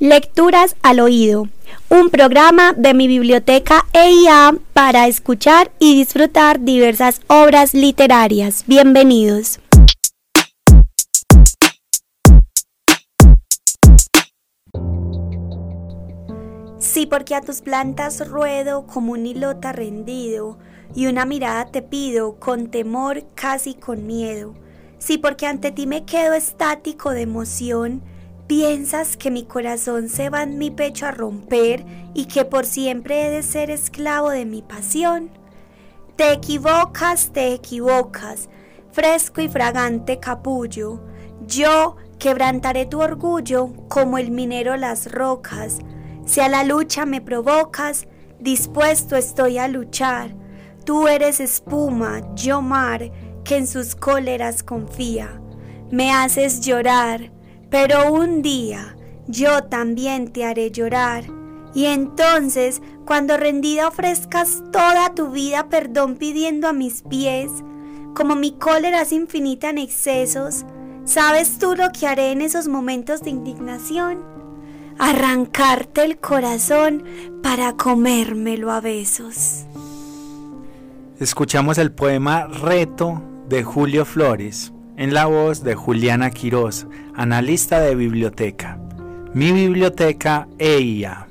Lecturas al oído, un programa de mi biblioteca EIA para escuchar y disfrutar diversas obras literarias. Bienvenidos. Sí, porque a tus plantas ruedo como un hilota rendido, y una mirada te pido con temor, casi con miedo. Sí, porque ante ti me quedo estático de emoción, ¿Piensas que mi corazón se va en mi pecho a romper y que por siempre he de ser esclavo de mi pasión? Te equivocas, te equivocas, fresco y fragante capullo. Yo quebrantaré tu orgullo como el minero las rocas. Si a la lucha me provocas, dispuesto estoy a luchar. Tú eres espuma, yo mar, que en sus cóleras confía. Me haces llorar pero un día yo también te haré llorar. Y entonces, cuando rendida ofrezcas toda tu vida perdón pidiendo a mis pies, como mi cólera es infinita en excesos, ¿sabes tú lo que haré en esos momentos de indignación? Arrancarte el corazón para comérmelo a besos. Escuchamos el poema Reto de Julio Flores en la voz de Juliana Quiroz, analista de biblioteca. Mi biblioteca EIA.